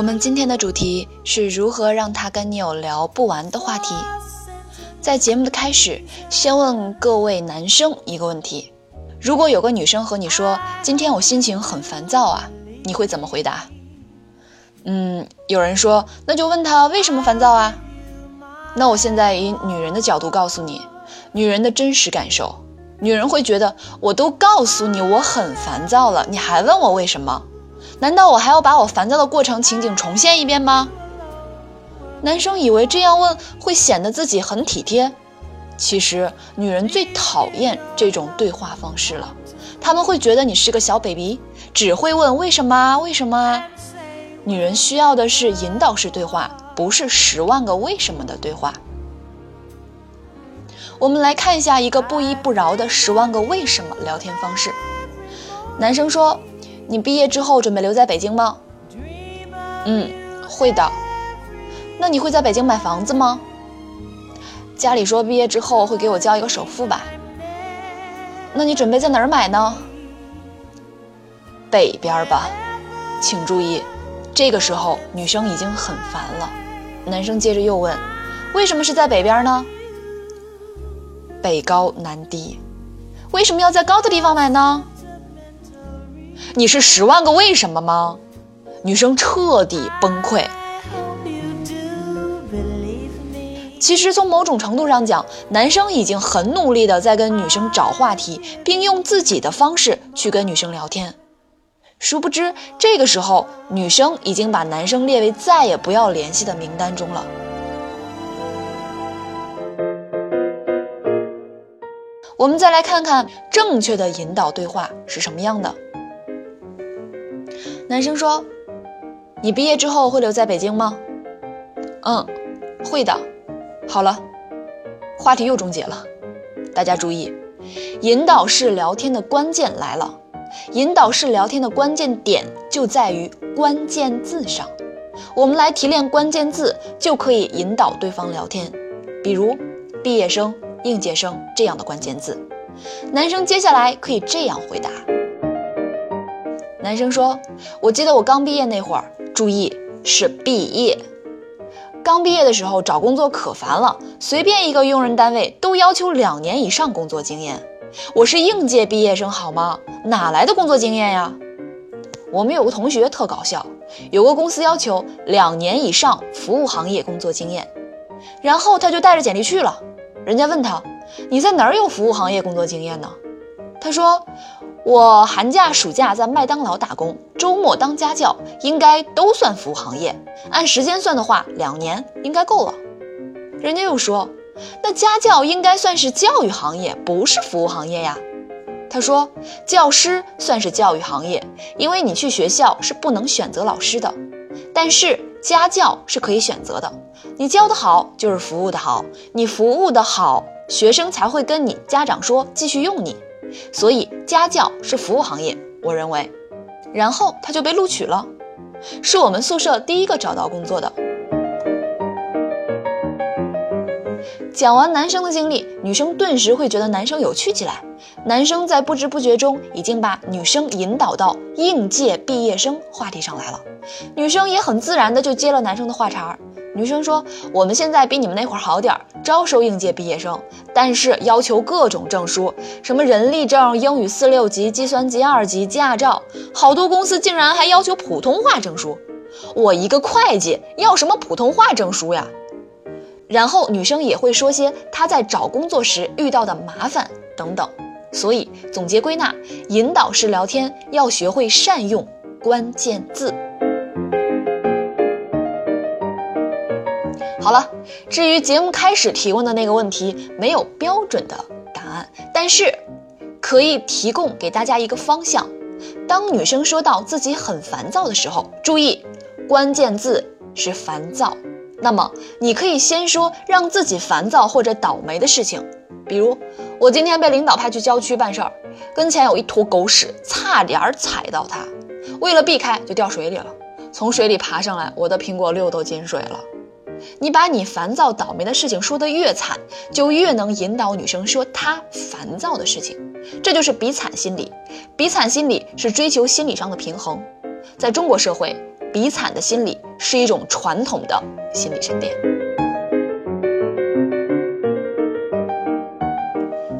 我们今天的主题是如何让他跟你有聊不完的话题。在节目的开始，先问各位男生一个问题：如果有个女生和你说今天我心情很烦躁啊，你会怎么回答？嗯，有人说那就问她为什么烦躁啊？那我现在以女人的角度告诉你，女人的真实感受，女人会觉得我都告诉你我很烦躁了，你还问我为什么？难道我还要把我烦躁的过程情景重现一遍吗？男生以为这样问会显得自己很体贴，其实女人最讨厌这种对话方式了，他们会觉得你是个小 baby，只会问为什么为什么。女人需要的是引导式对话，不是十万个为什么的对话。我们来看一下一个不依不饶的十万个为什么聊天方式。男生说：“你毕业之后准备留在北京吗？”嗯，会的。那你会在北京买房子吗？家里说毕业之后会给我交一个首付吧。那你准备在哪儿买呢？北边吧。请注意，这个时候女生已经很烦了。男生接着又问：“为什么是在北边呢？”北高南低，为什么要在高的地方买呢？你是十万个为什么吗？女生彻底崩溃。其实从某种程度上讲，男生已经很努力的在跟女生找话题，并用自己的方式去跟女生聊天。殊不知，这个时候女生已经把男生列为再也不要联系的名单中了。我们再来看看正确的引导对话是什么样的。男生说：“你毕业之后会留在北京吗？”“嗯，会的。”好了，话题又终结了。大家注意，引导式聊天的关键来了。引导式聊天的关键点就在于关键字上。我们来提炼关键字，就可以引导对方聊天。比如“毕业生”“应届生”这样的关键字，男生接下来可以这样回答。男生说：“我记得我刚毕业那会儿，注意是毕业。刚毕业的时候找工作可烦了，随便一个用人单位都要求两年以上工作经验。我是应届毕业生，好吗？哪来的工作经验呀？我们有个同学特搞笑，有个公司要求两年以上服务行业工作经验，然后他就带着简历去了。人家问他：“你在哪儿有服务行业工作经验呢？”他说：“我寒假、暑假在麦当劳打工，周末当家教，应该都算服务行业。按时间算的话，两年应该够了。”人家又说：“那家教应该算是教育行业，不是服务行业呀？”他说：“教师算是教育行业，因为你去学校是不能选择老师的，但是家教是可以选择的。你教的好就是服务的好，你服务的好，学生才会跟你家长说继续用你。所以家教是服务行业，我认为。然后他就被录取了，是我们宿舍第一个找到工作的。”讲完男生的经历，女生顿时会觉得男生有趣起来。男生在不知不觉中已经把女生引导到应届毕业生话题上来了，女生也很自然的就接了男生的话茬儿。女生说：“我们现在比你们那会儿好点儿，招收应届毕业生，但是要求各种证书，什么人力证、英语四六级、计算机二级、驾照，好多公司竟然还要求普通话证书。我一个会计要什么普通话证书呀？”然后女生也会说些她在找工作时遇到的麻烦等等，所以总结归纳，引导式聊天要学会善用关键字。好了，至于节目开始提问的那个问题，没有标准的答案，但是可以提供给大家一个方向。当女生说到自己很烦躁的时候，注意关键字是烦躁。那么你可以先说让自己烦躁或者倒霉的事情，比如我今天被领导派去郊区办事儿，跟前有一坨狗屎，差点踩到它，为了避开就掉水里了。从水里爬上来，我的苹果六都进水了。你把你烦躁倒霉的事情说得越惨，就越能引导女生说她烦躁的事情。这就是比惨心理。比惨心理是追求心理上的平衡。在中国社会，比惨的心理是一种传统的心理沉淀。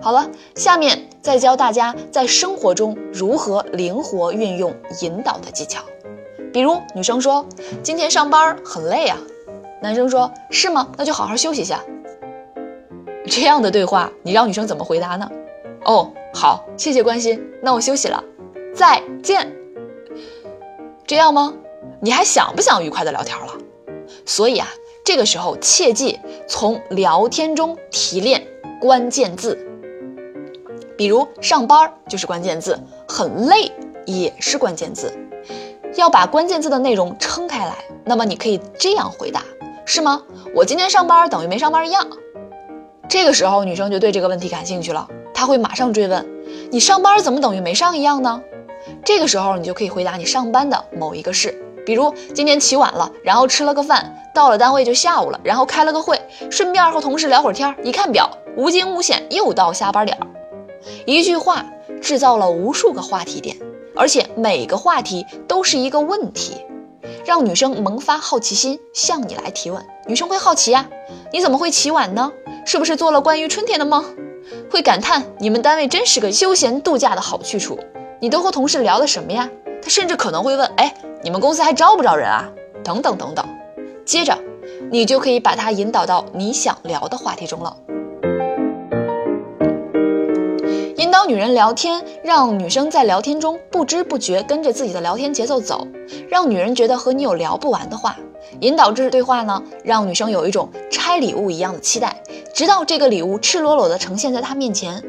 好了，下面再教大家在生活中如何灵活运用引导的技巧。比如，女生说：“今天上班很累啊。”男生说：“是吗？那就好好休息一下。”这样的对话，你让女生怎么回答呢？哦，好，谢谢关心，那我休息了，再见。这样吗？你还想不想愉快的聊天了？所以啊，这个时候切记从聊天中提炼关键字，比如上班就是关键字，很累也是关键字。要把关键字的内容撑开来，那么你可以这样回答：是吗？我今天上班等于没上班一样。这个时候女生就对这个问题感兴趣了，她会马上追问：你上班怎么等于没上一样呢？这个时候你就可以回答你上班的某一个事，比如今天起晚了，然后吃了个饭，到了单位就下午了，然后开了个会，顺便和同事聊会儿天，一看表，无惊无险又到下班点儿。一句话制造了无数个话题点。而且每个话题都是一个问题，让女生萌发好奇心，向你来提问。女生会好奇呀，你怎么会起晚呢？是不是做了关于春天的梦？会感叹你们单位真是个休闲度假的好去处。你都和同事聊的什么呀？他甚至可能会问，哎，你们公司还招不招人啊？等等等等。接着，你就可以把他引导到你想聊的话题中了。引导女人聊天，让女生在聊天中不知不觉跟着自己的聊天节奏走，让女人觉得和你有聊不完的话。引导这式对话呢，让女生有一种拆礼物一样的期待，直到这个礼物赤裸裸的呈现在她面前，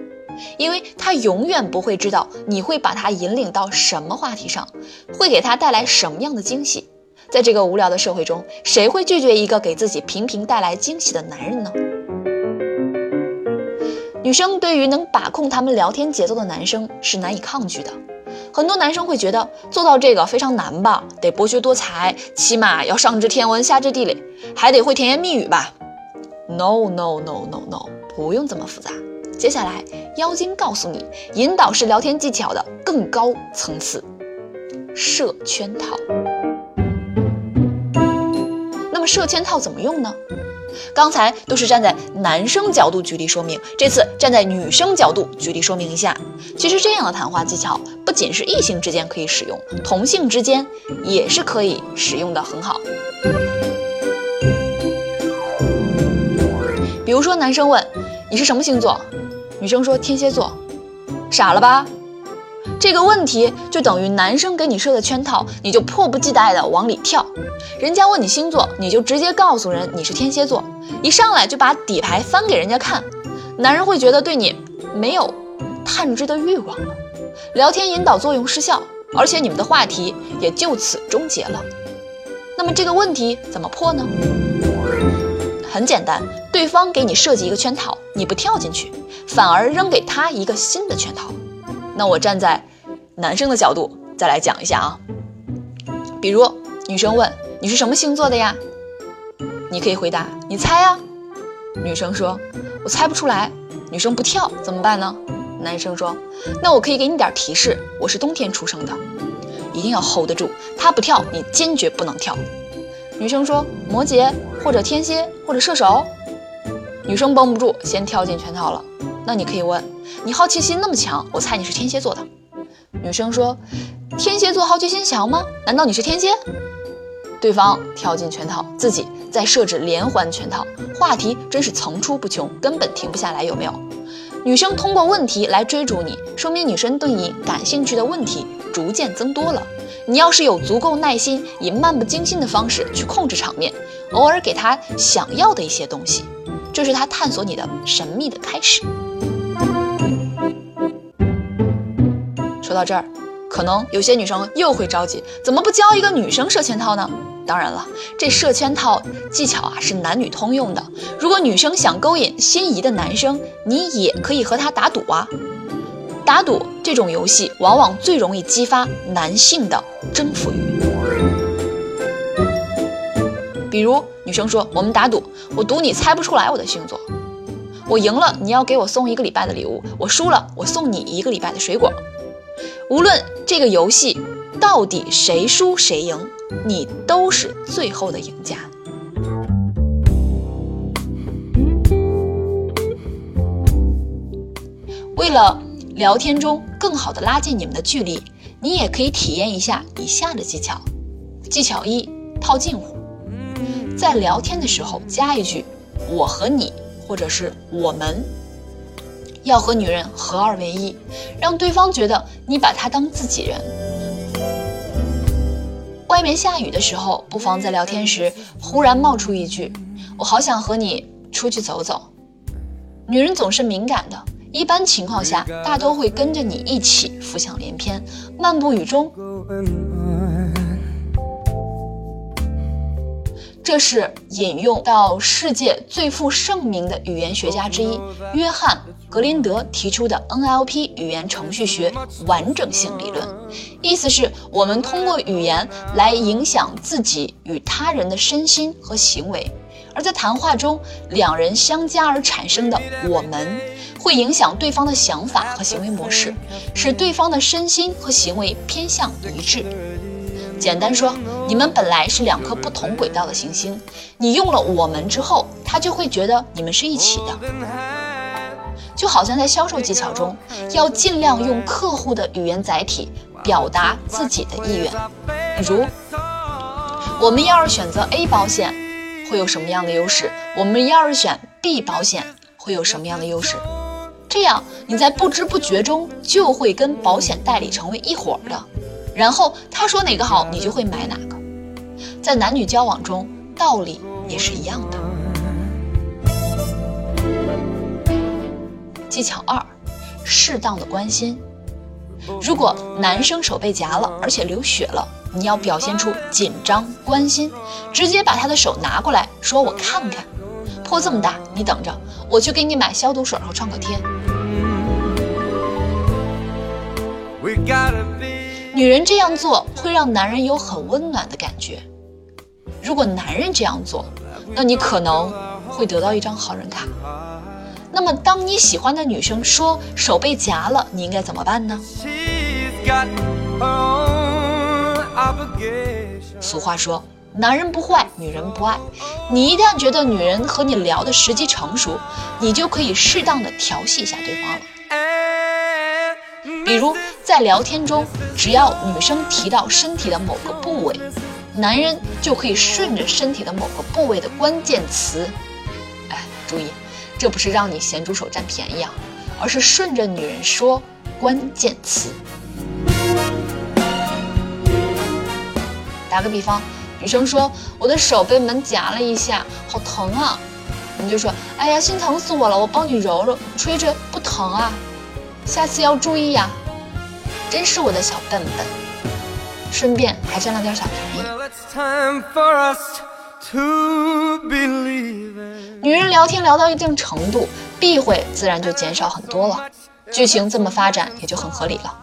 因为他永远不会知道你会把他引领到什么话题上，会给他带来什么样的惊喜。在这个无聊的社会中，谁会拒绝一个给自己频频带来惊喜的男人呢？女生对于能把控他们聊天节奏的男生是难以抗拒的。很多男生会觉得做到这个非常难吧，得博学多才，起码要上知天文下知地理，还得会甜言蜜语吧？No No No No No，不用这么复杂。接下来，妖精告诉你，引导式聊天技巧的更高层次——设圈套。那么设圈套怎么用呢？刚才都是站在男生角度举例说明，这次站在女生角度举例说明一下。其实这样的谈话技巧不仅是异性之间可以使用，同性之间也是可以使用的很好。比如说，男生问你是什么星座，女生说天蝎座，傻了吧？这个问题就等于男生给你设的圈套，你就迫不及待的往里跳。人家问你星座，你就直接告诉人你是天蝎座，一上来就把底牌翻给人家看，男人会觉得对你没有探知的欲望了，聊天引导作用失效，而且你们的话题也就此终结了。那么这个问题怎么破呢？很简单，对方给你设计一个圈套，你不跳进去，反而扔给他一个新的圈套。那我站在男生的角度再来讲一下啊，比如女生问你是什么星座的呀？你可以回答你猜啊。女生说我猜不出来。女生不跳怎么办呢？男生说那我可以给你点提示，我是冬天出生的，一定要 hold 得住。他不跳，你坚决不能跳。女生说摩羯或者天蝎或者射手。女生绷不住，先跳进圈套了。那你可以问你好奇心那么强，我猜你是天蝎座的。女生说：“天蝎座好奇心强吗？难道你是天蝎？”对方跳进圈套，自己再设置连环圈套，话题真是层出不穷，根本停不下来，有没有？女生通过问题来追逐你，说明女生对你感兴趣的问题逐渐增多了。你要是有足够耐心，以漫不经心的方式去控制场面，偶尔给他想要的一些东西，这是他探索你的神秘的开始。说到这儿，可能有些女生又会着急，怎么不教一个女生设圈套呢？当然了，这设圈套技巧啊是男女通用的。如果女生想勾引心仪的男生，你也可以和他打赌啊。打赌这种游戏往往最容易激发男性的征服欲。比如女生说：“我们打赌，我赌你猜不出来我的星座。我赢了，你要给我送一个礼拜的礼物；我输了，我送你一个礼拜的水果。无论这个游戏到底谁输谁赢，你都是最后的赢家。”为了聊天中更好的拉近你们的距离，你也可以体验一下以下的技巧。技巧一：套近乎。在聊天的时候加一句“我和你”或者是“我们”，要和女人合二为一，让对方觉得你把她当自己人。外面下雨的时候，不妨在聊天时忽然冒出一句：“我好想和你出去走走。”女人总是敏感的，一般情况下大都会跟着你一起浮想联翩，漫步雨中。这是引用到世界最负盛名的语言学家之一约翰·格林德提出的 NLP 语言程序学完整性理论，意思是我们通过语言来影响自己与他人的身心和行为，而在谈话中，两人相加而产生的“我们”会影响对方的想法和行为模式，使对方的身心和行为偏向一致。简单说，你们本来是两颗不同轨道的行星，你用了“我们”之后，他就会觉得你们是一起的。就好像在销售技巧中，要尽量用客户的语言载体表达自己的意愿。比如，我们要是选择 A 保险，会有什么样的优势？我们要是选 B 保险，会有什么样的优势？这样，你在不知不觉中就会跟保险代理成为一伙的。然后他说哪个好，你就会买哪个。在男女交往中，道理也是一样的。技巧二，适当的关心。如果男生手被夹了，而且流血了，你要表现出紧张关心，直接把他的手拿过来，说我看看，破这么大，你等着，我去给你买消毒水和创可贴。女人这样做会让男人有很温暖的感觉。如果男人这样做，那你可能会得到一张好人卡。那么，当你喜欢的女生说手被夹了，你应该怎么办呢？俗话说，男人不坏，女人不爱。你一旦觉得女人和你聊的时机成熟，你就可以适当的调戏一下对方了。比如在聊天中，只要女生提到身体的某个部位，男人就可以顺着身体的某个部位的关键词，哎，注意，这不是让你咸猪手占便宜啊，而是顺着女人说关键词。打个比方，女生说我的手被门夹了一下，好疼啊，你就说，哎呀，心疼死我了，我帮你揉揉，吹吹，不疼啊。下次要注意呀，真是我的小笨笨，顺便还占了点小便宜。女人聊天聊到一定程度，避讳自然就减少很多了，剧情这么发展也就很合理了。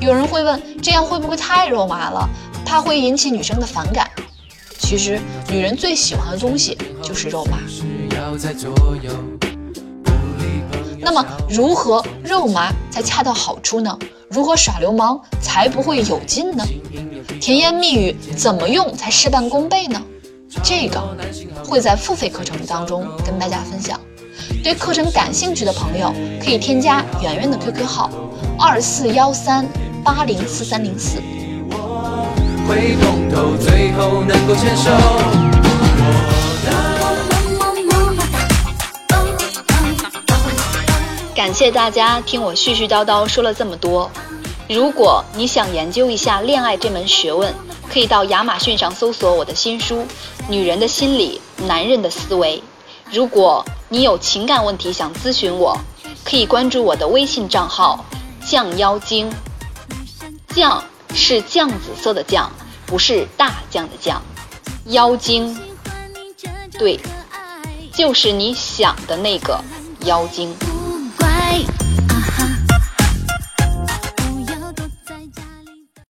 有人会问，这样会不会太肉麻了？怕会引起女生的反感。其实，女人最喜欢的东西就是肉麻。那么，如何肉麻才恰到好处呢？如何耍流氓才不会有劲呢？甜言蜜语怎么用才事半功倍呢？这个会在付费课程当中跟大家分享。对课程感兴趣的朋友，可以添加圆圆的 QQ 号：二四幺三八零四三零四。会碰头，最后能够牵手。感谢大家听我絮絮叨叨说了这么多。如果你想研究一下恋爱这门学问，可以到亚马逊上搜索我的新书《女人的心理，男人的思维》。如果你有情感问题想咨询我，可以关注我的微信账号“酱妖精”。酱是酱紫色的酱，不是大酱的酱。妖精，对，就是你想的那个妖精。